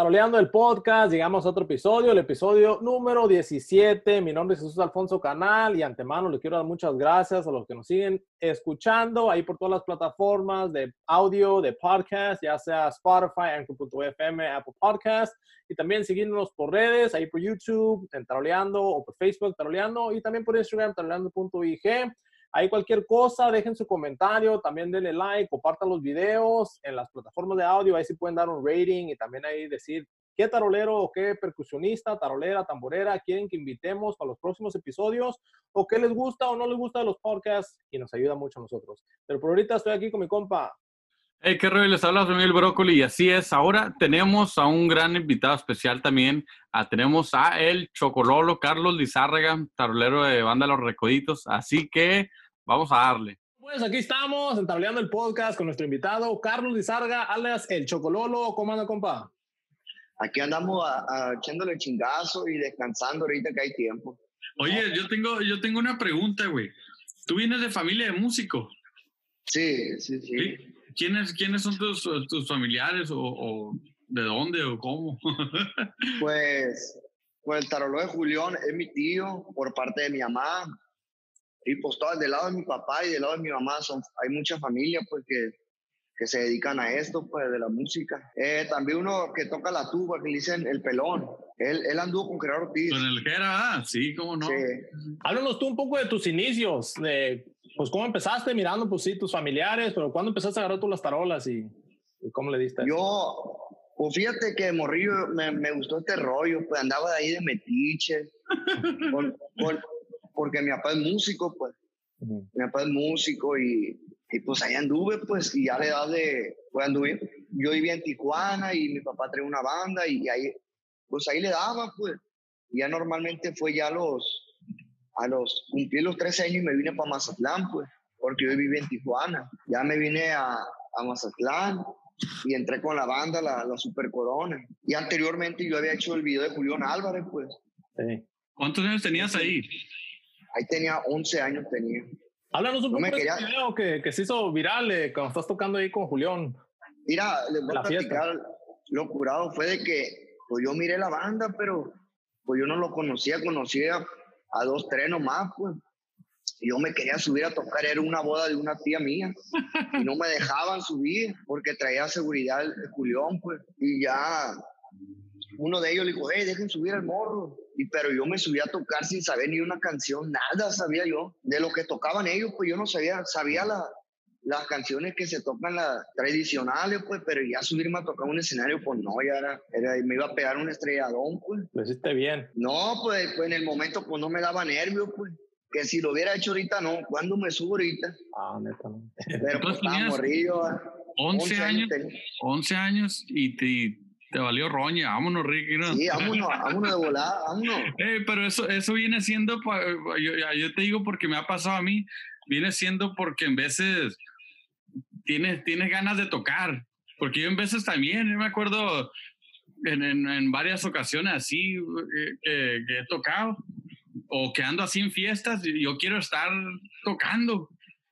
Taroleando el Podcast, llegamos a otro episodio, el episodio número 17. Mi nombre es Jesús Alfonso Canal y antemano les quiero dar muchas gracias a los que nos siguen escuchando ahí por todas las plataformas de audio, de podcast, ya sea Spotify, Anchor.fm, Apple Podcast y también seguirnos por redes, ahí por YouTube, en Taroleando o por Facebook Taroleando y también por Instagram, taroleando.ig. Ahí cualquier cosa, dejen su comentario, también denle like, compartan los videos en las plataformas de audio, ahí sí pueden dar un rating y también ahí decir qué tarolero o qué percusionista, tarolera, tamborera quieren que invitemos para los próximos episodios o qué les gusta o no les gusta de los podcasts y nos ayuda mucho a nosotros. Pero por ahorita estoy aquí con mi compa. Hey, qué rollo, les habla Miguel Brócoli y así es. Ahora tenemos a un gran invitado especial también. Ah, tenemos a el Chocololo Carlos Lizárraga, tarolero de Banda Los Recoditos. Así que vamos a darle. Pues aquí estamos, entablando el podcast con nuestro invitado Carlos Lizarga, alias el Chocololo. ¿Cómo anda, compa? Aquí andamos a, echándole chingazo y descansando ahorita que hay tiempo. Oye, yo tengo, yo tengo una pregunta, güey. ¿Tú vienes de familia de músico? Sí, sí, sí. ¿Quiénes, ¿Quiénes son tus, tus familiares o, de dónde o cómo? pues, pues el tarolo de Julián es mi tío por parte de mi mamá. Y pues todo del lado de mi papá y del lado de mi mamá son, hay mucha familia pues que, que se dedican a esto pues de la música. Eh, también uno que toca la tuba, que le dicen el pelón. Él, él anduvo con Gerardo Ortiz. Con el Gera, ah, sí, cómo no. Sí. Háblanos tú un poco de tus inicios, de pues cómo empezaste mirando, pues sí, tus familiares, pero ¿cuándo empezaste a agarrar tú las tarolas y, cómo le diste? Yo, pues fíjate que morrillo me, me, gustó este rollo, pues andaba de ahí de metiche, porque mi papá es músico, pues. Mi papá es músico y, y, pues ahí anduve, pues, y ya a la edad de, pues anduve, yo vivía en Tijuana y mi papá traía una banda y, ahí, pues ahí le daba, pues. Y ya normalmente fue ya los, a los, cumplí los 13 años y me vine para Mazatlán, pues, porque yo vivía en Tijuana. Ya me vine a, a Mazatlán y entré con la banda, la, la, Super Corona. Y anteriormente yo había hecho el video de Julián Álvarez, pues. ¿Cuántos años tenías ahí? Ahí tenía 11 años, tenía. Háblanos un poco de quería... video que, que, se hizo viral eh, cuando estás tocando ahí con Julián. Mira, les voy a platicar, lo curado fue de que pues yo miré la banda, pero pues yo no lo conocía, conocía a dos, tres nomás, pues. Yo me quería subir a tocar, era una boda de una tía mía. Y no me dejaban subir porque traía seguridad el, Julián, pues. Y ya uno de ellos le dijo, hey, dejen subir al morro. Y, pero yo me subí a tocar sin saber ni una canción, nada sabía yo. De lo que tocaban ellos, pues yo no sabía, sabía la, las canciones que se tocan las tradicionales, pues, pero ya subirme a tocar un escenario, pues no, ya era, era me iba a pegar un estrelladón, pues. Lo hiciste bien. No, pues, pues en el momento, pues no me daba nervio, pues. Que si lo hubiera hecho ahorita, no. ¿Cuándo me subo ahorita? Ah, neta, no. Pero pues estaba morrido. 11, años, 11 años y te, te valió roña, vámonos, Ricky. ¿no? Sí, vámonos, vámonos de volada, vámonos. Eh, pero eso, eso viene siendo, yo, yo, te digo porque me ha pasado a mí, viene siendo porque en veces tienes, tienes ganas de tocar. Porque yo en veces también, yo me acuerdo en, en, varias ocasiones así eh, que, he tocado o que ando así en fiestas, yo quiero estar tocando.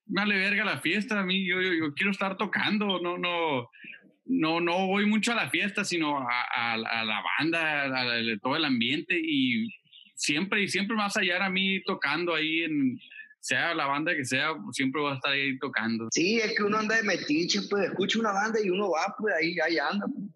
Me vale verga la fiesta a mí, yo, yo, quiero estar tocando, no, no, no, no voy mucho a la fiesta, sino a, a, a la banda, a, todo el ambiente y siempre y siempre más allá a mí tocando ahí en, sea la banda que sea, siempre va a estar ahí tocando. Sí, es que uno anda de metiche, pues escucha una banda y uno va, pues ahí, ahí anda. Pues.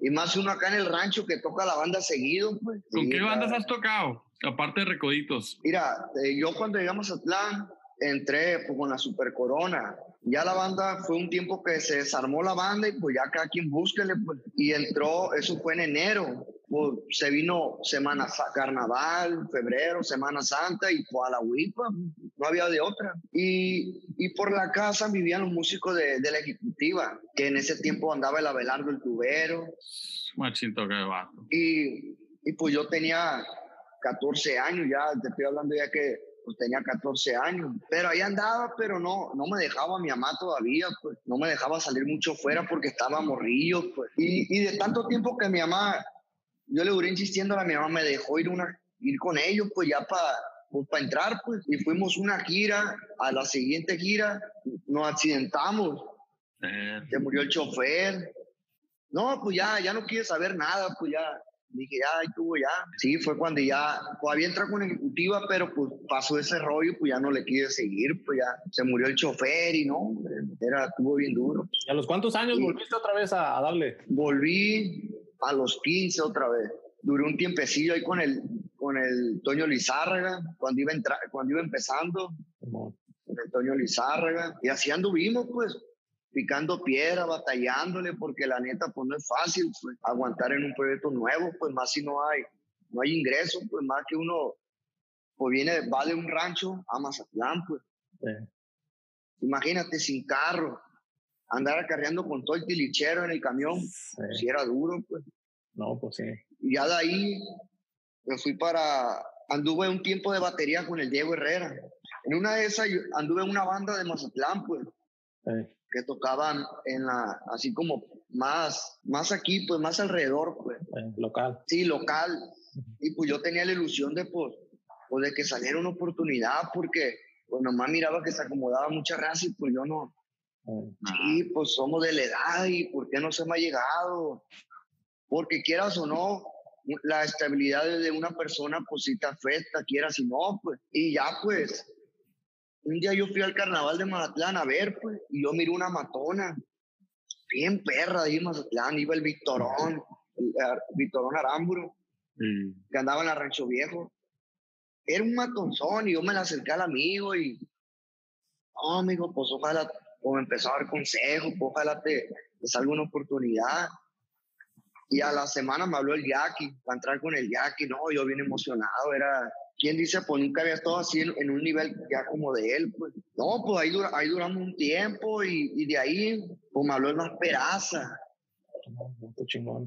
Y más uno acá en el rancho que toca la banda seguido, pues. ¿Con qué bandas has tocado? Aparte de Recoditos. Mira, eh, yo cuando llegamos a Atlán, entré pues, con la Super Corona. Ya la banda fue un tiempo que se desarmó la banda y pues ya cada quien búsquele. Pues. Y entró, eso fue en enero. Pues, se vino Semana Carnaval, febrero, Semana Santa y pues a la huipa. No había de otra. Y, y por la casa vivían los músicos de, de, la ejecutiva, que en ese tiempo andaba el Abelardo el tubero. Machito que va. Y, y pues yo tenía 14 años ya, te estoy hablando ya que pues tenía 14 años, pero ahí andaba, pero no, no me dejaba mi mamá todavía, pues no me dejaba salir mucho fuera porque estaba morrillo, pues. Y, y de tanto tiempo que mi mamá, yo le duré insistiendo a mi mamá, me dejó ir, una, ir con ellos, pues ya para pues, para entrar, pues, y fuimos una gira, a la siguiente gira nos accidentamos, se murió el chofer, No, pues ya, ya no quiere saber nada, pues ya, dije, ya, tuvo ya. Sí, fue cuando ya, todavía entró con ejecutiva, pero pues pasó ese rollo, pues ya no le quise seguir, pues ya se murió el chofer y no, era, estuvo bien duro. ¿A los cuántos años volviste otra vez a, darle? Volví a los 15 otra vez. Duré un tiempecillo ahí con el, con el Toño Lizárraga, cuando iba, cuando iba empezando. Con el Toño Lizárraga. Y así anduvimos, pues picando piedra, batallándole, porque la neta, pues no es fácil pues, aguantar en un proyecto nuevo, pues más si no hay, no hay ingresos, pues más que uno, pues viene, va de un rancho a Mazatlán, pues. Imagínate sin carro, andar acarreando con todo el tilichero en el camión, si era duro, pues. No, pues sí. Y ya de ahí me fui para, anduve un tiempo de batería con el Diego Herrera. En una de esas anduve en una banda de Mazatlán, pues que tocaban en la, así como más, más aquí, pues más alrededor, pues. local. Sí, local. Y pues yo tenía la ilusión de, pues, pues de que saliera una oportunidad, porque pues nomás miraba que se acomodaba mucha raza y pues yo no. Sí, pues somos de la edad y ¿por qué no se me ha llegado? Porque quieras o no, la estabilidad de una persona pues sí te afecta, quieras y no, pues. Y ya pues un día yo fui al carnaval de Mazatlán a ver, pues, y yo miré una matona, bien perra ahí en Mazatlán, iba el Victorón, el, Victorón Aramburo, mm. que andaba en la Rancho Viejo. Era un matonzón y yo me la acerqué al amigo y, no, amigo, pues ojalá, me empezó a dar consejos, pues ojalá te, te salga una oportunidad. Y a la semana me habló el Jackie, para entrar con el Jackie, no, yo bien emocionado, era, ¿quién dice, pues nunca había estado así en, un nivel ya como de él? Pues no, pues ahí, ahí duramos un tiempo y, y, de ahí, pues me habló el más peraza.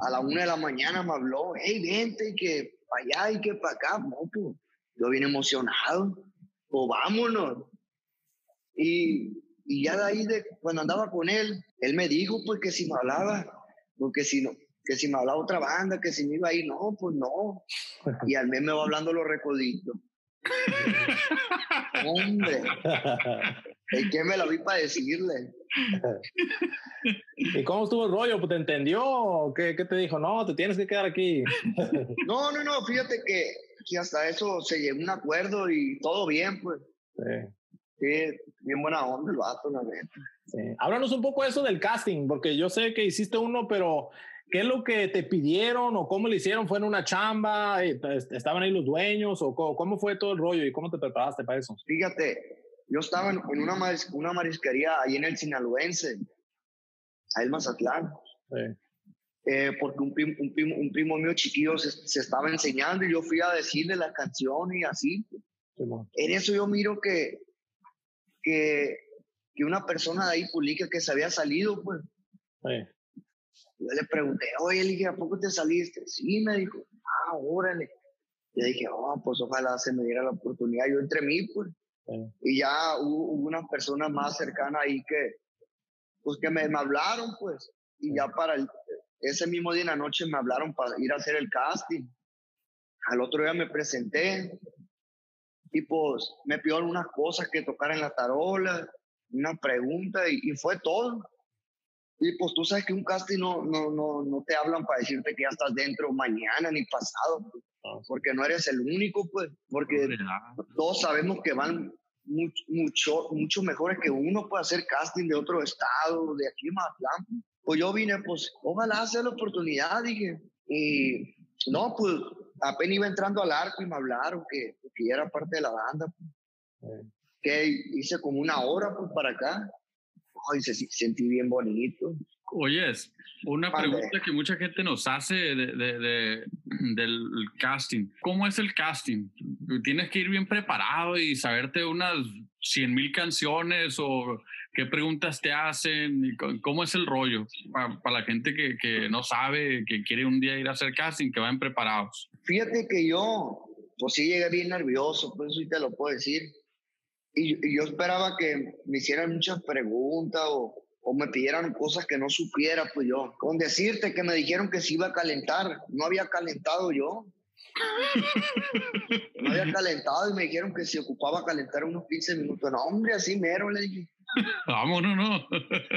A la una de la mañana me habló, hey, vente, y que para allá y que para acá. No, pues yo vine emocionado, pues vámonos. Y, y ya de ahí, de, cuando andaba con él, él me dijo, pues que si me hablaba, porque si no, que si me hablaba otra banda, que si me iba a ir, no, pues no. Y al mes me va hablando los recoditos. Hombre, ¿y qué me la vi para decirle? ¿Y cómo estuvo el rollo? ¿Te entendió? ¿Qué, ¿Qué, te dijo? No, te tienes que quedar aquí. no, no, no, fíjate que, que hasta eso se llegó un acuerdo y todo bien, pues. Sí. Sí, bien buena onda el vato, la neta. Sí. Háblanos un poco de eso del casting, porque yo sé que hiciste uno, pero ¿Qué es lo que te pidieron o cómo le hicieron? ¿Fue en una chamba? Eh, ¿Estaban ahí los dueños? ¿O cómo fue todo el rollo y cómo te preparaste para eso? Fíjate, yo estaba en una, una marisquería ahí en el Sinaloense, ahí en Mazatlán. Eh, porque un primo, un, primo, un primo mío chiquillo se, estaba enseñando y yo fui a decirle la canción y así. en eso yo miro que, que, que, una persona de ahí publica que se había salido, pues. Sí. Yo le pregunté, oye, le dije, ¿a poco te saliste? Sí, me dijo, ah, órale. Y dije, oh, pues ojalá se me diera la oportunidad. Yo entre mí, pues. Y ya hubo, una persona más cercana ahí que, pues que me, me hablaron, pues. Y ya para el, ese mismo día en la noche me hablaron para ir a hacer el casting. Al otro día me presenté y pues me pidieron unas cosas que tocar en la tarola, una pregunta y, y fue todo. Y pues tú sabes que un casting no, no, no, no te hablan para decirte que ya estás dentro mañana ni pasado, pues, ah. porque no eres el único, pues, porque todos sabemos que van mucho, mucho, mucho mejores que uno puede hacer casting de otro estado, de aquí más Mazatlán. Pues yo vine, pues, ojalá sea la oportunidad, dije. Y no, pues, apenas iba entrando al arco y me hablaron que, que era parte de la banda. Pues. Que hice como una hora, pues, para acá y se sentí bien bonito. Oyes, una pregunta que mucha gente nos hace de, de, del casting. ¿Cómo es el casting? ¿Tienes que ir bien preparado y saberte unas 100 mil canciones o qué preguntas te hacen? ¿Cómo es el rollo para, la gente que, que, no sabe, que quiere un día ir a hacer casting, que vayan preparados? Fíjate que yo, pues sí llegué bien nervioso, pues eso sí te lo puedo decir y, yo esperaba que me hicieran muchas preguntas o, o, me pidieran cosas que no supiera, pues yo, con decirte que me dijeron que se iba a calentar, no había calentado yo. No había calentado y me dijeron que se ocupaba calentar unos 15 minutos. No, hombre, así mero, le dije. Vámonos, no.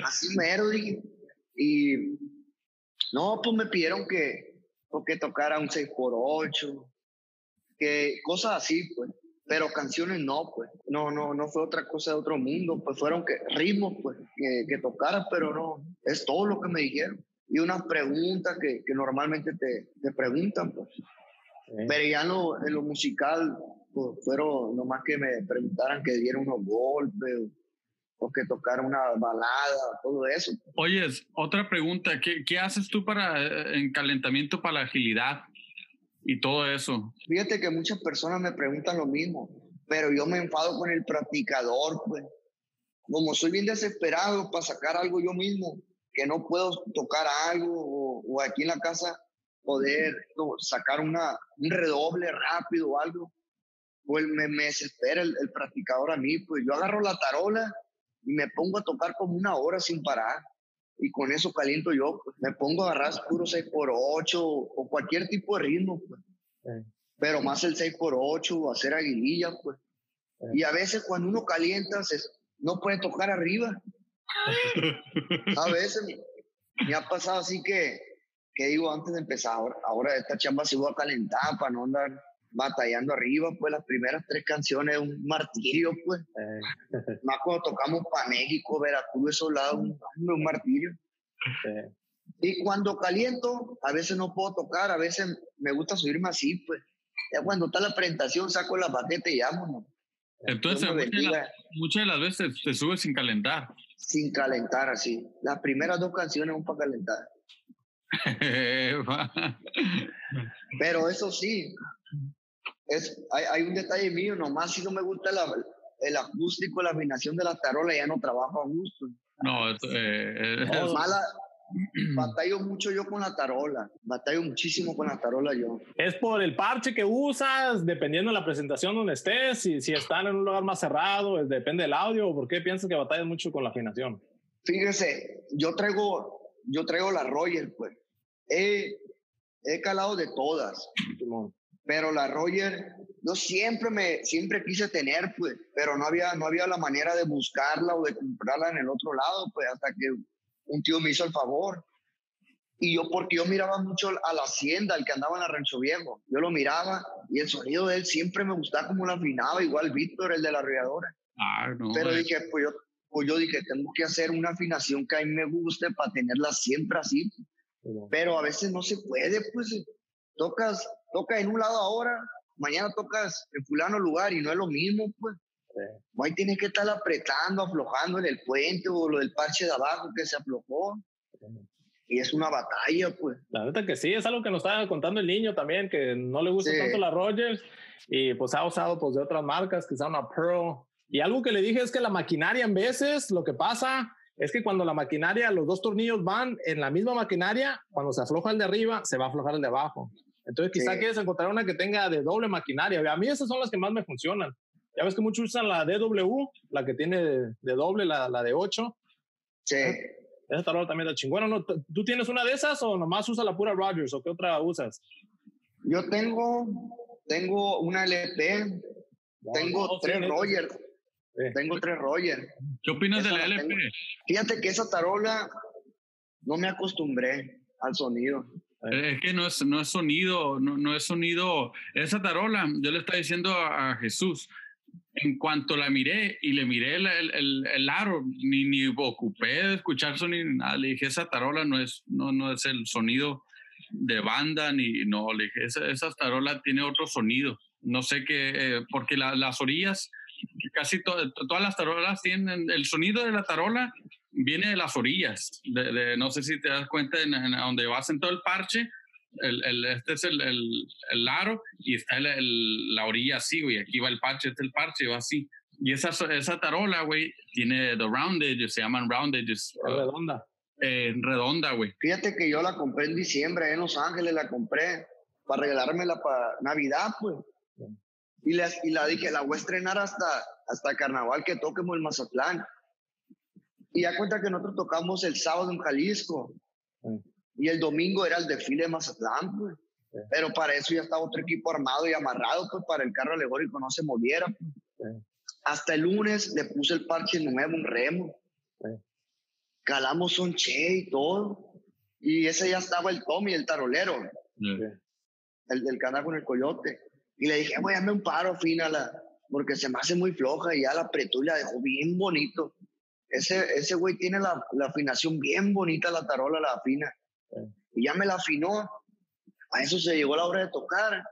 Así mero, dije. Y No, pues me pidieron que, pues, que tocara un 6x8, que cosas así, pues. Pero canciones no, pues. No, no, no fue otra cosa de otro mundo, pues fueron que ritmos, pues, que, que tocara, pero no, es todo lo que me dijeron. Y unas preguntas que, que normalmente te, te preguntan, pues. Pero ya en lo, en lo musical, pues, fueron nomás que me preguntaran que diera unos golpes o que tocara una balada, todo eso. Oyes, otra pregunta, ¿qué, qué haces tú para eh, en calentamiento para la agilidad y todo eso? Fíjate que muchas personas me preguntan lo mismo, pero yo me enfado con el practicador, pues. Como soy bien desesperado para sacar algo yo mismo, que no puedo tocar algo o, o aquí en la casa poder sacar una, un redoble rápido o algo, pues me, me desespera el, el, practicador a mí, pues yo agarro la tarola y me pongo a tocar como una hora sin parar y con eso caliento yo, pues me pongo a agarrar puro 6x8 o cualquier tipo de ritmo, pues. pero más el 6x8 o hacer aguililla, pues. Y a veces cuando uno calienta se, no puede tocar arriba. a veces me ha pasado así que que digo antes de empezar, ahora, ahora esta chamba se va a calentar para no andar batallando arriba, pues las primeras tres canciones un martirio, pues. Eh. Más cuando tocamos para México, Veracruz, esos lados, un, un martirio. Y cuando caliento, a veces no puedo tocar, a veces me gusta subirme así, pues. Ya cuando está la presentación, saco la baqueta y vámonos. Entonces, muchas, muchas de las veces te subes sin calentar. Sin calentar, así. Las primeras dos canciones son para calentar. Pero eso sí, es, hay, hay, un detalle mío, nomás si no me gusta la, el acústico, la afinación de la tarola, ya no trabajo a gusto. No, eh, es mala. Batallo mucho yo con la tarola, batallo muchísimo con la tarola yo. ¿Es por el parche que usas, dependiendo de la presentación donde estés? Si, si están en un lugar más cerrado, depende del audio, o por qué piensas que batallas mucho con la afinación? Fíjese, yo traigo yo traigo la Roger, pues. He, he calado de todas, pero la Roger, yo siempre me, siempre quise tener, pues, pero no había, no había la manera de buscarla o de comprarla en el otro lado, pues, hasta que un tío me hizo el favor. Y yo, porque yo miraba mucho a la hacienda, el que andaba en la Rancho Viejo, yo lo miraba y el sonido de él siempre me gustaba como lo afinaba, igual Víctor, el de la arrolladora. Ah, no, pero dije, pues yo pues yo dije, tengo que hacer una afinación que a mí me guste para tenerla siempre así. Pero a veces no se puede, pues tocas, toca en un lado ahora, mañana tocas en fulano lugar y no es lo mismo, pues. Ahí tienes que estar apretando, aflojando en el puente o lo del parche de abajo que se aflojó. Y es una batalla, pues. La verdad que sí, es algo que nos estaba contando el niño también, que no le gusta tanto la Rogers y pues ha usado pues de otras marcas, quizá una Pearl y algo que le dije es que la maquinaria en veces lo que pasa es que cuando la maquinaria, los dos tornillos van en la misma maquinaria, cuando se afloja el de arriba, se va a aflojar el de abajo. Entonces quizá quieres encontrar una que tenga de doble maquinaria. A mí esas son las que más me funcionan. Ya ves que muchos usan la DW, la que tiene de, doble, la, la, de 8. Sí. Esa tarola también está chingona. ¿no? ¿Tú tienes una de esas o nomás usas la pura Rogers o qué otra usas? Yo tengo, tengo una LP, tengo tres Rogers. Tengo tres Roger. ¿Qué opinas de la LP? Fíjate que esa tarola no me acostumbré al sonido. Es que no es, no es sonido, no, no es sonido. Esa tarola, yo le estaba diciendo a, Jesús, en cuanto la miré y le miré el, el, el, aro, ni, ni ocupé de escuchar sonido ni nada. Le dije, esa tarola no es, no, no es el sonido de banda, ni no, le dije, esa, esa tarola tiene otro sonido. No sé qué, eh, porque las orillas casi todas las tarolas tienen el sonido de la tarola viene de las orillas. De, no sé si te das cuenta en, donde vas en todo el parche. El, el, este es el, el, aro y está la orilla así, güey. Aquí va el parche, este es el parche, va así. Y esa, esa tarola, güey, tiene the round edges, se llaman round edges. redonda. Eh, redonda, güey. Fíjate que yo la compré en diciembre en Los Ángeles, la compré para regalármela para Navidad, pues. Y, y la dije, la voy a estrenar hasta, hasta carnaval que toquemos el Mazatlán. Y ya cuenta que nosotros tocamos el sábado en Jalisco. Y el domingo era el desfile de Mazatlán, pues. Pero para eso ya estaba otro equipo armado y amarrado, pues para el carro alegórico no se moviera. Pues. Hasta el lunes le puse el parche nuevo, un remo. Calamos un che y todo. Y ese ya estaba el Tommy, el tarolero, el del canal con el coyote. Y le dije, voy a darme un paro, fina, la, porque se me hace muy floja y ya la apretó y la dejó bien bonito. Ese, ese güey tiene la, la afinación bien bonita, la tarola la afina. Y ya me la afinó. A eso se llegó la hora de tocar.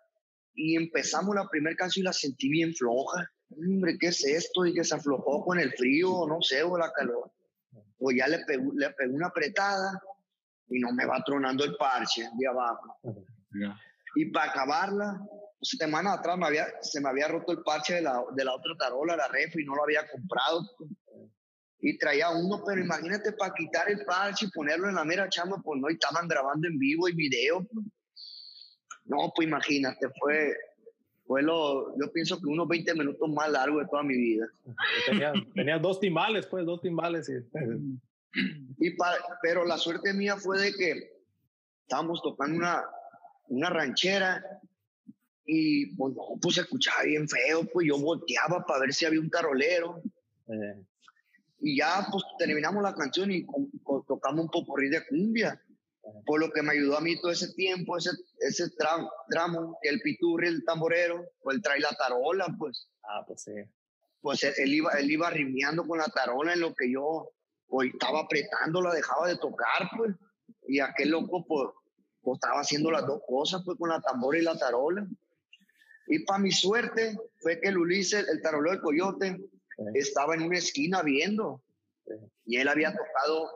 Y empezamos la primera canción y la sentí bien floja. Hombre, ¿qué es esto? Y que se aflojó con el frío, no sé, o la calor. O ya le pegó, le pegó una apretada y no me va tronando el parche de abajo. Y para acabarla, semana atrás me había, se me había roto el parche de la, de la otra tarola, la ref, y no lo había comprado. Y traía uno, pero imagínate para quitar el parche y ponerlo en la mera chamba, pues no, y estaban grabando en vivo y video. Pues. No, pues imagínate, fue, fue lo, yo pienso que unos 20 minutos más largo de toda mi vida. Tenía, dos timbales, pues, dos timbales. Y, pero la suerte mía fue de que estábamos tocando una, una ranchera y pues no, pues se escuchaba bien feo, pues yo volteaba para ver si había un tarolero. Eh. Y ya pues terminamos la canción y tocamos un poco de cumbia. Por lo que me ayudó a mí todo ese tiempo, ese, ese tramo, el piturri, el tamborero, pues él trae la tarola, pues. Ah, pues sí. Pues él, iba, él iba rimeando con la tarola en lo que yo pues, estaba apretando, la dejaba de tocar, pues. Y aquel loco, pues, pues estaba haciendo las dos cosas, pues, con la tambora y la tarola. Y para mi suerte fue que el Ulises, el tarolero del coyote, estaba en una esquina viendo. Y él había tocado,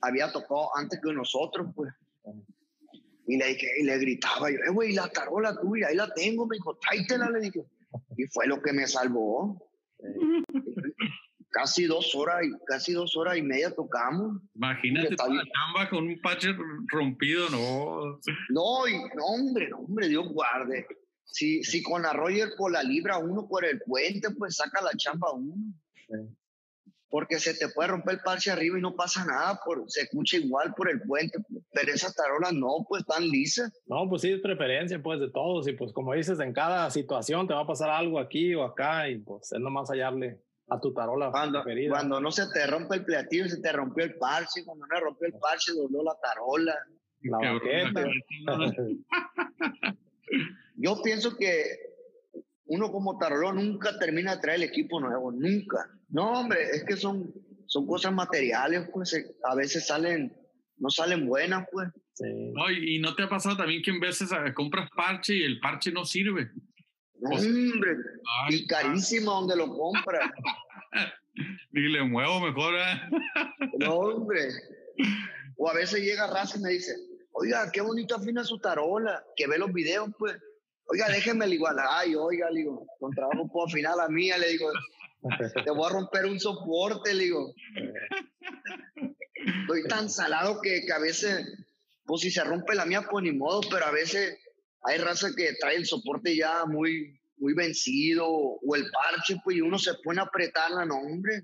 había tocado antes que nosotros, pues. Y le, dije, y le gritaba yo, eh, güey, la tarola tuya, ahí la tengo, me dijo, tráetela, le dije. Y fue lo que me salvó. Casi dos horas, y casi dos horas y media tocamos. Imagínate la chamba con un pache rompido, no. No, y, no, hombre, no, hombre, Dios guarde. Si, si con la Roger por la libra uno por el puente, pues saca la chamba uno. Porque se te puede romper el parche arriba y no pasa nada, por, se escucha igual por el puente, pero esas tarolas no, pues están lisas. No, pues sí, es preferencia pues de todos y pues como dices, en cada situación te va a pasar algo aquí o acá y pues es nomás hallarle a tu tarola cuando, preferida. Cuando no se te rompe el platillo, se te rompió el parche, cuando no rompió el parche, dobló la tarola. La baqueta. Yo pienso que uno como Tarolón nunca termina de traer el equipo nuevo, nunca. No, hombre, es que son, son cosas materiales, pues eh, a veces salen, no salen buenas, pues. No, y no te ha pasado también que en veces eh, compras parche y el parche no sirve. No, hombre, y carísimo donde lo compras. y le muevo mejor. ¿eh? no, hombre. O a veces llega Raza y me dice, oiga, qué bonito afina su tarola, que ve los videos, pues. Oiga, déjeme el igual. Ay, oiga, le digo, con trabajo puedo afinar la mía, le digo, te voy a romper un soporte, le digo. Estoy tan salado que, que a veces, pues si se rompe la mía, pues ni modo, pero a veces hay raza que trae el soporte ya muy, muy vencido o el parche, pues y uno se pone a apretarla, no, hombre.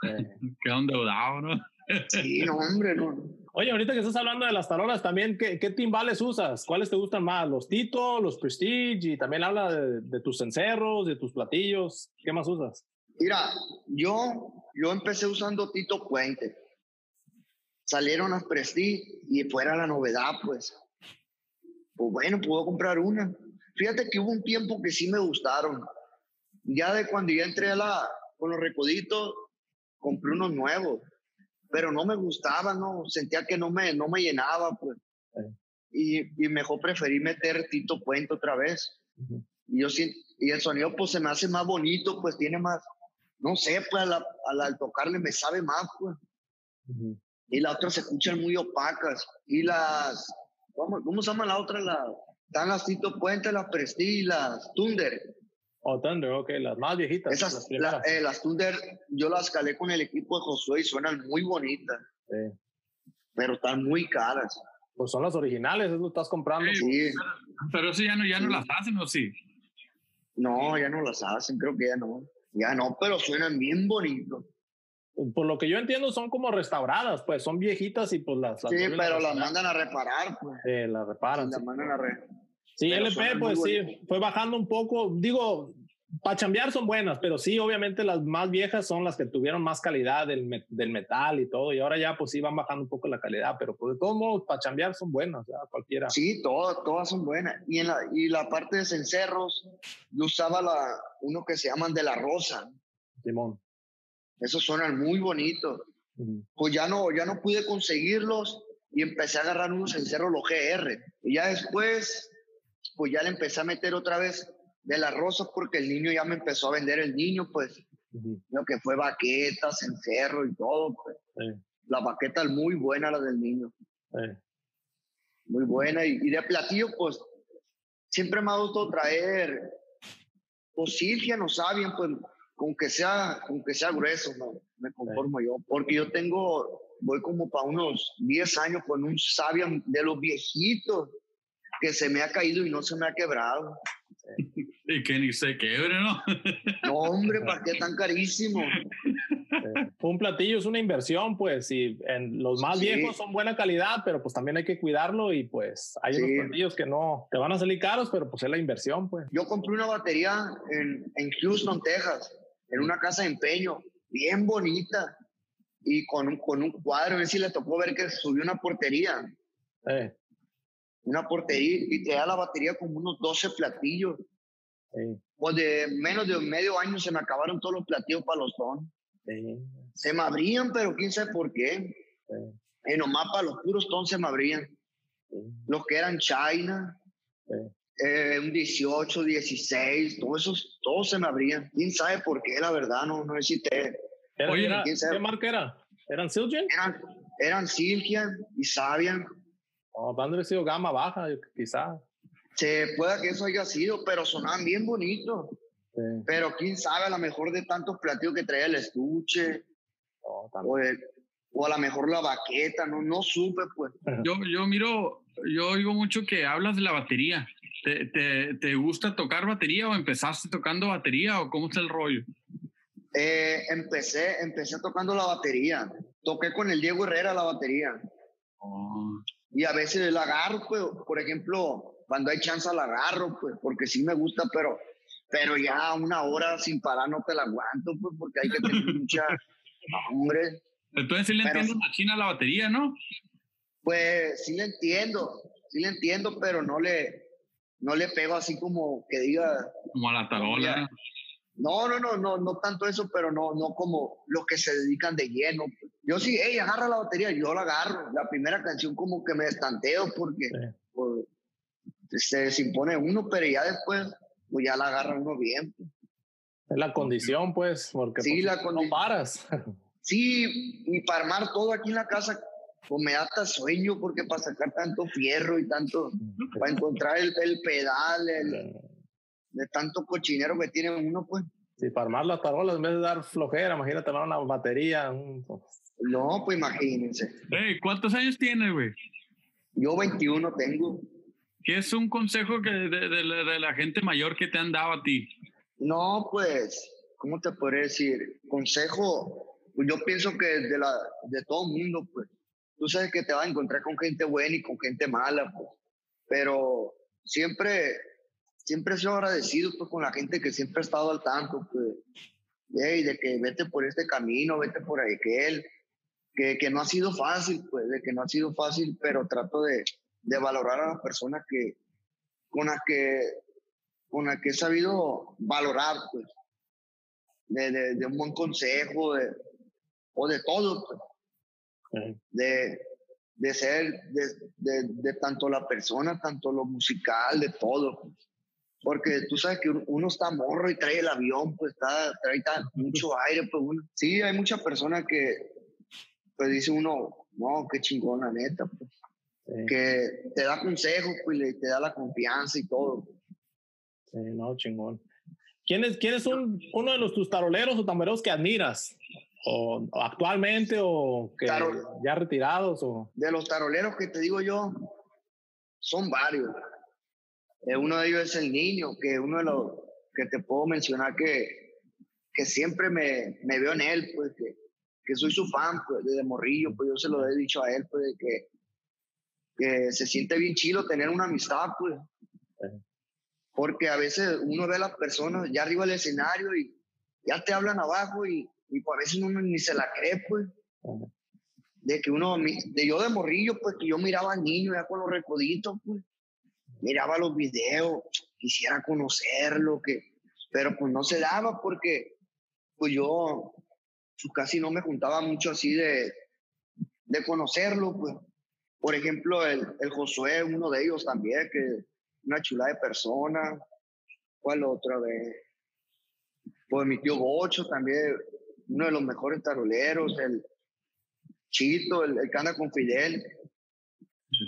Queda endeudado, ¿no? sí, no, hombre, no. Oye, ahorita que estás hablando de las tarolas también, ¿qué, qué timbales usas? ¿Cuáles te gustan más? ¿Los Tito, los Prestige? Y también habla de, tus cencerros, de tus platillos. ¿Qué más usas? Mira, yo, yo empecé usando Tito Puente. Salieron las Prestige y fuera la novedad, pues. Pues bueno, puedo comprar una. Fíjate que hubo un tiempo que sí me gustaron. Ya de cuando ya entré a la, con los recoditos, compré unos nuevos pero no me gustaba, no, sentía que no me, no me llenaba, pues. Y, y, mejor preferí meter Tito Puente otra vez. Y yo y el sonido pues se me hace más bonito, pues tiene más, no sé, pues al, tocarle me sabe más, pues. Y las otras se escuchan muy opacas. Y las, ¿cómo, cómo se llama la otra? La, están las Tito Puente, las Prestige, las Thunder. Oh, Thunder, ok, las más viejitas. Esas, las, eh, las Thunder, yo las calé con el equipo de Josué y suenan muy bonitas. Pero están muy caras. Pues son las originales, eso estás comprando. Sí. Pero eso ya no, ya no las hacen, ¿o sí? No, ya no las hacen, creo que ya no. Ya no, pero suenan bien bonitos. Por lo que yo entiendo, son como restauradas, pues son viejitas y pues las. sí, pero las mandan a reparar, pues. Sí, las reparan. Las mandan a reparar. Sí, LP, pues sí, fue bajando un poco. Digo, para chambear son buenas, pero sí, obviamente las más viejas son las que tuvieron más calidad del, del, metal y todo, y ahora ya pues sí van bajando un poco la calidad, pero pues de todos modos, para chambear son buenas, cualquiera. Sí, todas, todas son buenas. Y en la, y la parte de cencerros, yo usaba la, uno que se llaman de la rosa. Simón. Esos suenan muy bonitos. Pues ya no, ya no pude conseguirlos y empecé a agarrar unos cencerros, los GR. Y ya después, pues ya le empecé a meter otra vez de la rosa porque el niño ya me empezó a vender el niño, pues, lo que fue baquetas, encerro y todo, pues. La baqueta es muy buena, la del niño. Muy buena. Y, de platillo, pues, siempre me ha gustado traer, silvia no saben, pues, con que sea, con que sea grueso, me conformo yo. Porque yo tengo, voy como para unos 10 años con un sabio de los viejitos que se me ha caído y no se me ha quebrado. Y que ni se quebre, ¿no? No, hombre, ¿para qué tan carísimo? un platillo es una inversión, pues, y en los más viejos son buena calidad, pero pues también hay que cuidarlo y pues hay unos platillos que no te van a salir caros, pero pues es la inversión, pues. Yo compré una batería en, en Houston, Texas, en una casa de empeño, bien bonita, y con un, con un cuadro, a ver si le tocó ver que subió una portería. Eh una portería y te da la batería como unos 12 platillos. Pues de menos de medio año se me acabaron todos los platillos para los ton. Se me abrían, pero quién sabe por qué. Y nomás para los puros ton se me abrían. Los que eran China, eh, un 18, 16, todos esos, todos se me abrían. Quién sabe por qué, la verdad, no, no existe. Oye, ¿qué marca era? ¿Eran Siljan? Eran, eran Siljan y Sabian. Oh, van sido gama baja, quizás. Se pueda que eso haya sido, pero sonaban bien bonitos. Pero quién sabe, a lo mejor de tantos platillos que traía el estuche, o, o, a lo mejor la baqueta, no, no supe, pues. Yo, yo miro, yo oigo mucho que hablas de la batería. ¿Te, te, te gusta tocar batería o empezaste tocando batería o cómo está el rollo? Eh, empecé, empecé tocando la batería. Toqué con el Diego Herrera la batería. Oh y a veces la agarro, pues, por ejemplo, cuando hay chance la agarro, pues, porque sí me gusta, pero, pero ya una hora sin parar no te la aguanto, pues, porque hay que tener mucha hombre. Entonces sí le entiendo a China la batería, ¿no? Pues sí le entiendo, sí le entiendo, pero no le, no le pego así como que diga. Como a la tarola. No, no, no, no, no tanto eso, pero no, no como los que se dedican de lleno. Yo sí, hey, agarra la batería, yo la agarro. La primera canción como que me estanteo porque pues, se desimpone uno, pero ya después, pues ya la agarra uno bien. Es la condición, pues, porque sí, pues, la no paras. Sí, y para armar todo aquí en la casa, pues me da hasta sueño porque para sacar tanto fierro y tanto, para encontrar el, el pedal, el de tanto cochinero que tiene uno, pues. Sí, para armar las tarolas, en vez de dar flojera, imagínate dar una batería. No, pues imagínense. Hey, ¿Cuántos años tienes, güey? Yo 21 tengo. ¿Qué es un consejo que de, de, de, la gente mayor que te han dado a ti? No, pues, ¿cómo te podría decir? Consejo, pues yo pienso que de, la, de todo el mundo, pues, tú sabes que te vas a encontrar con gente buena y con gente mala, pues, pero siempre siempre he sido agradecido pues, con la gente que siempre ha estado al tanto, pues, de que vete por este camino, vete por aquel, que, que no ha sido fácil, pues, de que no ha sido fácil, pero trato de, de valorar a las personas que, con las que, con las que he sabido valorar, pues, de, de, de un buen consejo, de, o de todo, pues, de, de ser, de, de, de, tanto la persona, tanto lo musical, de todo. Pues porque tú sabes que uno está morro y trae el avión, pues está, trae mucho aire, pues uno, sí, hay muchas personas que, pues dice uno, no, qué chingón, la neta, pues, que te da consejos, pues, y te da la confianza y todo. Sí, no, chingón. ¿Quién es, quién es un, uno de los tus taroleros o tamberos que admiras? O, actualmente o que ya retirados? O... De los taroleros que te digo yo, son varios. Eh, uno de ellos es el niño, que uno de los que te puedo mencionar que, que siempre me, me veo en él, pues que, que soy su fan, pues desde morrillo, pues yo se lo he dicho a él, pues que, que se siente bien chido tener una amistad, pues. porque a veces uno ve a las personas ya arriba del escenario y ya te hablan abajo y, y pues a veces uno ni se la cree, pues. De que uno, de yo de morrillo, pues que yo miraba al niño ya con los recoditos, pues. Miraba los videos, quisiera conocerlo, que, pero pues no se daba porque pues yo pues, casi no me juntaba mucho así de, de conocerlo, pues. Por ejemplo, el, el Josué, uno de ellos también, que una chula de persona. ¿Cuál otra vez? Pues mi tío Bocho también, uno de los mejores taroleros, el Chito, el, el con Fidel.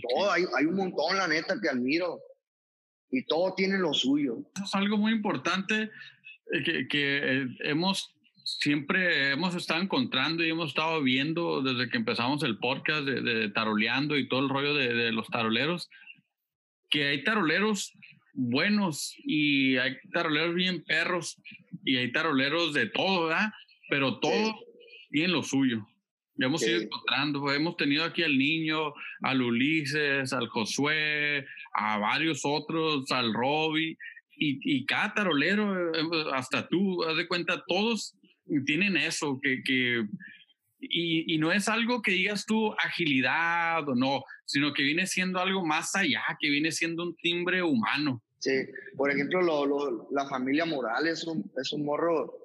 Todo, hay, hay un montón, la neta, que admiro. Y todo tiene lo suyo. Eso es algo muy importante eh, que, que eh, hemos siempre hemos estado encontrando y hemos estado viendo desde que empezamos el podcast de, de taroleando y todo el rollo de, de, los taroleros, que hay taroleros buenos y hay taroleros bien perros y hay taroleros de todo, ¿verdad? Pero todo tiene lo suyo. Hemos ido encontrando, hemos tenido aquí al niño, al Ulises, al Josué, a varios otros, al Robbie, y, y cada tarolero, eh, hasta tú, haz de cuenta, todos tienen eso, que, que y, y, no es algo que digas tú agilidad o no, sino que viene siendo algo más allá, que viene siendo un timbre humano. Sí, por ejemplo, lo, lo, la familia Morales es un, es un morro,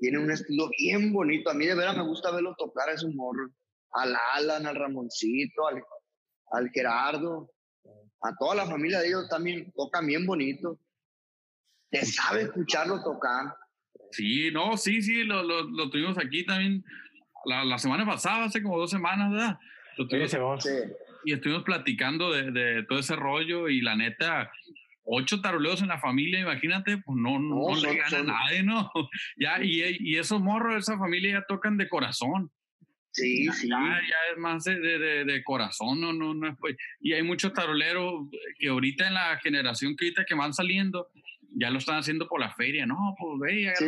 tiene un estilo bien bonito. A mí de veras me gusta verlo tocar a esos morros. Al Alan, al Ramoncito, al, al Gerardo, a toda la familia de ellos también tocan bien bonito. Te sabe escucharlo tocar. Sí, no, sí, sí, lo, lo, lo tuvimos aquí también la, la, semana pasada, hace como dos semanas, ¿verdad? Lo tuvimos, sí. Y estuvimos platicando de, de, todo ese rollo y la neta, ocho taroleos en la familia, imagínate, pues no, no, no le gana a nadie, ¿no? Ya, y, y esos morros esa familia ya tocan de corazón. Sí, ya, sí. Ya, ya, es más de, de, de, corazón, no, no, no es pues. Y hay muchos taroleros que ahorita en la generación que ahorita que van saliendo, ya lo están haciendo por la feria, no, pues ve, sí.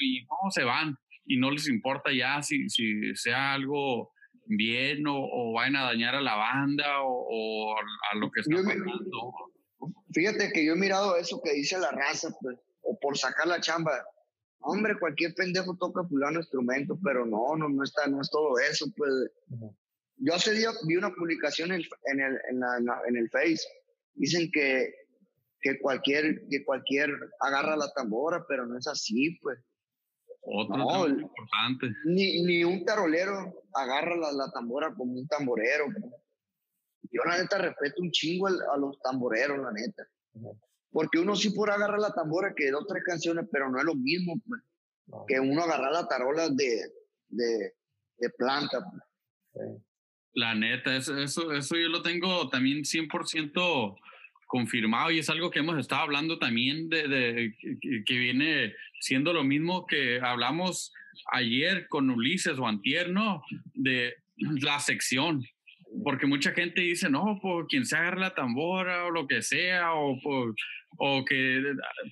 y no, se van y no les importa ya si, si sea algo bien o, o vayan a dañar a la banda o, o a lo que está pasando. Fíjate que yo he mirado eso que dice la raza, pues, o por sacar la chamba. Hombre, cualquier pendejo toca fulano instrumento, pero no, no, no está, no es todo eso, pues. Uh -huh. Yo hace día vi una publicación en el, en el, en la, en el Face. Dicen que, que cualquier, que cualquier agarra la tambora, pero no es así, pues. Otro no, importante. Ni, ni un tarolero agarra la, la tambora como un tamborero. Pues. Yo la neta respeto un chingo a los tamboreros, la neta. Porque uno sí puede agarrar la tambora que dos, tres canciones, pero no es lo mismo pues, no. que uno agarrar la tarola de, de, de planta. Pues. La neta, eso, eso, eso yo lo tengo también 100% confirmado y es algo que hemos estado hablando también de, de que, viene siendo lo mismo que hablamos ayer con Ulises o Antier, ¿no? De la sección porque mucha gente dice, no, por quien se agarra la tambora o lo que sea, o, por, o que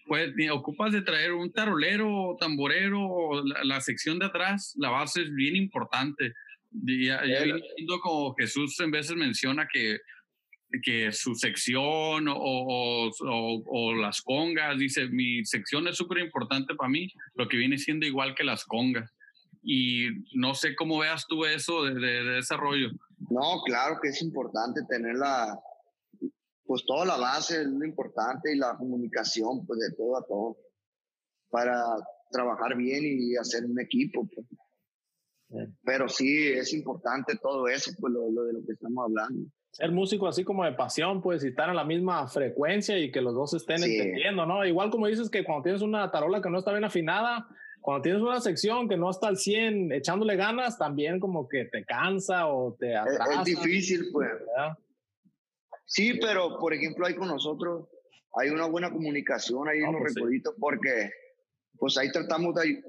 pues, ocupas de traer un tarolero o tamborero, o la, la, sección de atrás, la base es bien importante. Ya, ya viendo como Jesús en veces menciona que, que su sección o, o, o, o las congas, dice, mi sección es súper importante para mí, lo que viene siendo igual que las congas. Y no sé cómo veas tú eso de, de, de desarrollo. No, claro que es importante tener la, pues toda la base es lo importante y la comunicación, pues de todo a todo, para trabajar bien y hacer un equipo. Pues. Sí. Pero sí, es importante todo eso, pues lo, lo, de lo que estamos hablando. Ser músico así como de pasión, pues, y estar en la misma frecuencia y que los dos estén sí. entendiendo, ¿no? Igual como dices que cuando tienes una tarola que no está bien afinada, cuando tienes una sección que no está al 100 echándole ganas, también como que te cansa o te atrasa. Es, difícil, pues. ¿verdad? Sí, pero por ejemplo, ahí con nosotros hay una buena comunicación ahí no, en los pues recoditos sí. porque pues ahí tratamos de,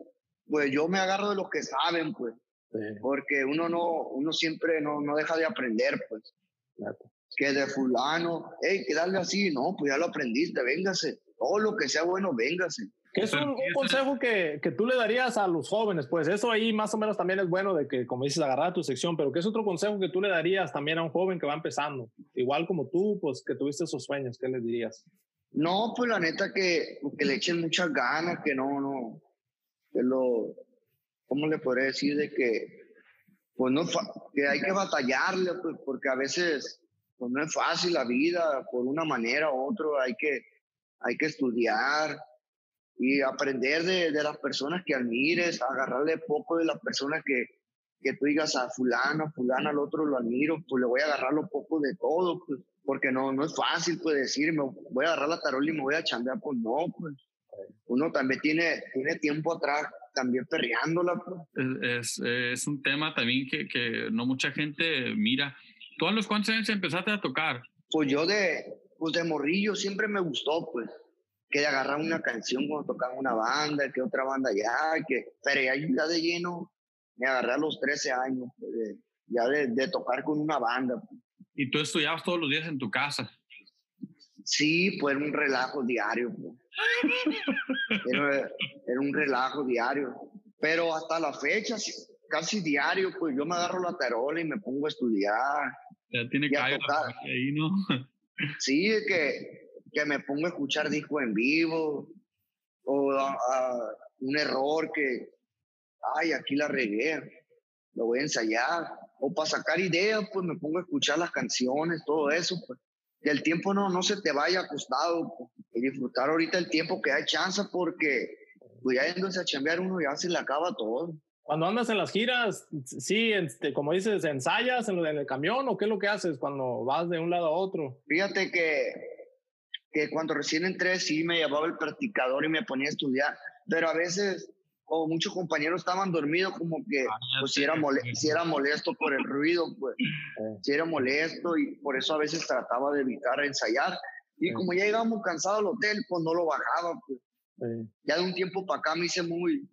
pues yo me agarro de los que saben, pues. Sí. Porque uno no, uno siempre no, no deja de aprender, pues. Claro. Que de fulano, hey, que darle así, no, pues ya lo aprendiste, véngase. Todo lo que sea bueno, véngase. Que es un, un consejo que, que, tú le darías a los jóvenes, pues eso ahí más o menos también es bueno de que, como dices, agarrar tu sección, pero ¿qué es otro consejo que tú le darías también a un joven que va empezando? Igual como tú, pues que tuviste esos sueños, ¿qué les dirías? No, pues la neta que, que le echen muchas ganas, que no, no, que lo, ¿cómo le podré decir? De que, pues no, que hay que batallarle, pues, porque a veces, pues no es fácil la vida, por una manera u otra, hay que, hay que estudiar y aprender de, de las personas que admires, agarrarle poco de las personas que, que tú digas a fulano, fulano, al otro lo admiro, pues le voy a agarrar lo poco de todo, pues, porque no, no es fácil pues decir, voy a agarrar la tarola y me voy a chambear, pues no, pues uno también tiene, tiene tiempo atrás también perreándola. Pues. Es, es, un tema también que, que, no mucha gente mira. ¿Tú a los cuántos años empezaste a tocar? Pues yo de, pues de morrillo siempre me gustó, pues, que de agarrar una canción cuando tocaba una banda, que otra banda ya, que, pero ya, ya de lleno me agarré a los 13 años, pues, ya de, de, tocar con una banda. ¿Y tú estudiabas todos los días en tu casa? Sí, pues era un relajo diario. Pues. Era, era, un relajo diario. Pero hasta la fecha, casi diario, pues yo me agarro la tarola y me pongo a estudiar. Ya tiene que ahí, ¿no? Sí, que, que me pongo a escuchar discos en vivo o un error que, ay, aquí la regué, lo voy a ensayar. O para sacar ideas, pues me pongo a escuchar las canciones, todo eso, pues. Que el tiempo no, no se te vaya acostado pues, y disfrutar ahorita el tiempo que hay chance porque pues ya yéndose a chambear uno ya se le acaba todo. Cuando andas en las giras, sí, este, como dices, ensayas en, en el camión o qué es lo que haces cuando vas de un lado a otro? Fíjate que, que cuando recién entré sí me llevaba el practicador y me ponía a estudiar, pero a veces o muchos compañeros estaban dormidos, como que ah, pues, si, era si era molesto por el ruido, pues si era molesto y por eso a veces trataba de evitar ensayar. Y como ya íbamos cansados al hotel, pues no lo bajaba. Pues. Ya de un tiempo para acá me hice muy,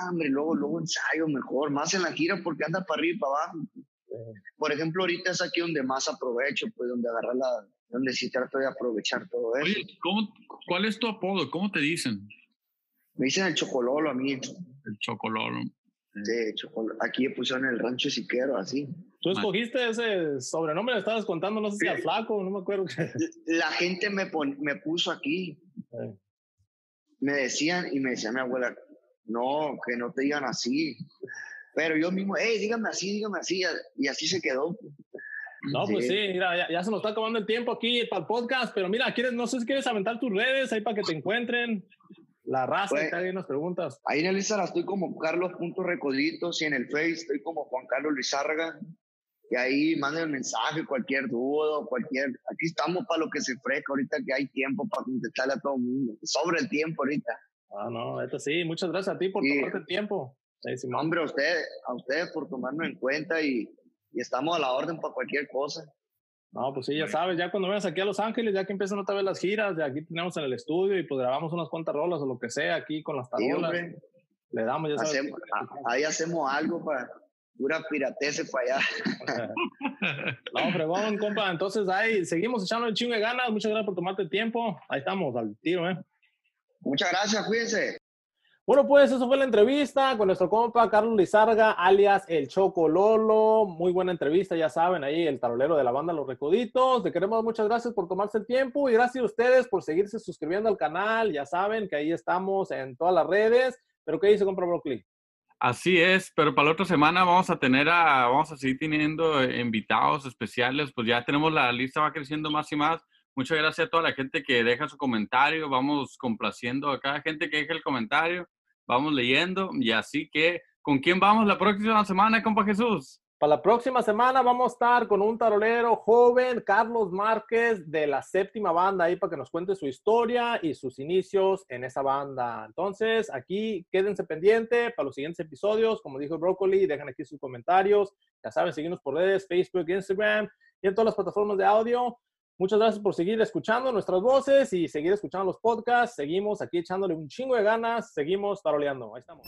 ah, hombre, luego, luego ensayo mejor, más en la gira porque anda para arriba y para abajo. Por ejemplo, ahorita es aquí donde más aprovecho, pues donde agarrar la, donde sí trato de aprovechar todo eso. Oye, ¿cómo, ¿cuál es tu apodo? ¿Cómo te dicen? Me dicen el chocololo a mí. El chocololo. Sí, chocololo. aquí pusieron el rancho siquero, así. Tú escogiste ese sobrenombre, le estabas contando, no sé si al flaco, no me acuerdo. La gente me, me puso aquí. Me decían, y me decía mi abuela, no, que no te digan así. Pero yo mismo, hey, dígame así, dígame así, y así se quedó. No, pues sí, mira, ya, se nos está acabando el tiempo aquí para el podcast, pero mira, quieres, no sé si quieres aventar tus redes ahí para que te encuentren. La raza, pues, que hay unas preguntas. Ahí en el Instagram estoy como Carlos.recoditos y en el Face estoy como Juan Carlos Lizárraga. Y ahí manden mensaje, cualquier duda, cualquier. Aquí estamos para lo que se ofrezca ahorita que hay tiempo para contestarle a todo el mundo. Sobre el tiempo ahorita. Ah, no, esto sí. Muchas gracias a ti por tomarte el tiempo. Hombre, a ustedes, a ustedes por tomarme en cuenta y, y estamos a la orden para cualquier cosa. No, pues sí, ya sabes, ya cuando vengas aquí a Los Ángeles, ya que empiezan otra vez las giras, ya aquí tenemos en el estudio y pues grabamos unas cuantas rolas o lo que sea aquí con las tarolas. Le damos, ya sabes. ahí hacemos algo para pura piratese para allá. no, fregón, compa. Entonces ahí seguimos echando el chingo de ganas. Muchas gracias por tomarte el tiempo. Ahí estamos, al tiro, ¿eh? Muchas gracias, cuídense. Bueno, pues eso fue la entrevista con nuestro compa Carlos Lizarga, alias El Choco Lolo. Muy buena entrevista, ya saben, ahí el tarolero de la banda Los Recoditos. Le queremos muchas gracias por tomarse el tiempo y gracias a ustedes por seguirse suscribiendo al canal. Ya saben que ahí estamos en todas las redes. Pero ¿qué dice compra Broccoli? Así es, pero para la otra semana vamos a tener a, vamos a seguir teniendo invitados especiales, pues ya tenemos la lista, va creciendo más y más. Muchas gracias a toda la gente que deja su comentario, vamos complaciendo a cada gente que deja el comentario vamos leyendo y así que, ¿con quién vamos la próxima semana, compa Jesús? Para la próxima semana vamos a estar con un tarolero joven, Carlos Márquez, de la séptima banda, ahí para que nos cuente su historia y sus inicios en esa banda. Entonces, aquí quédense pendiente para los siguientes episodios. Como dijo Broccoli, dejen aquí sus comentarios. Ya saben, seguirnos por redes, Facebook, Instagram y en todas las plataformas de audio. Muchas gracias por seguir escuchando nuestras voces y seguir escuchando los podcasts. Seguimos aquí echándole un chingo de ganas. Seguimos taroleando. Ahí estamos.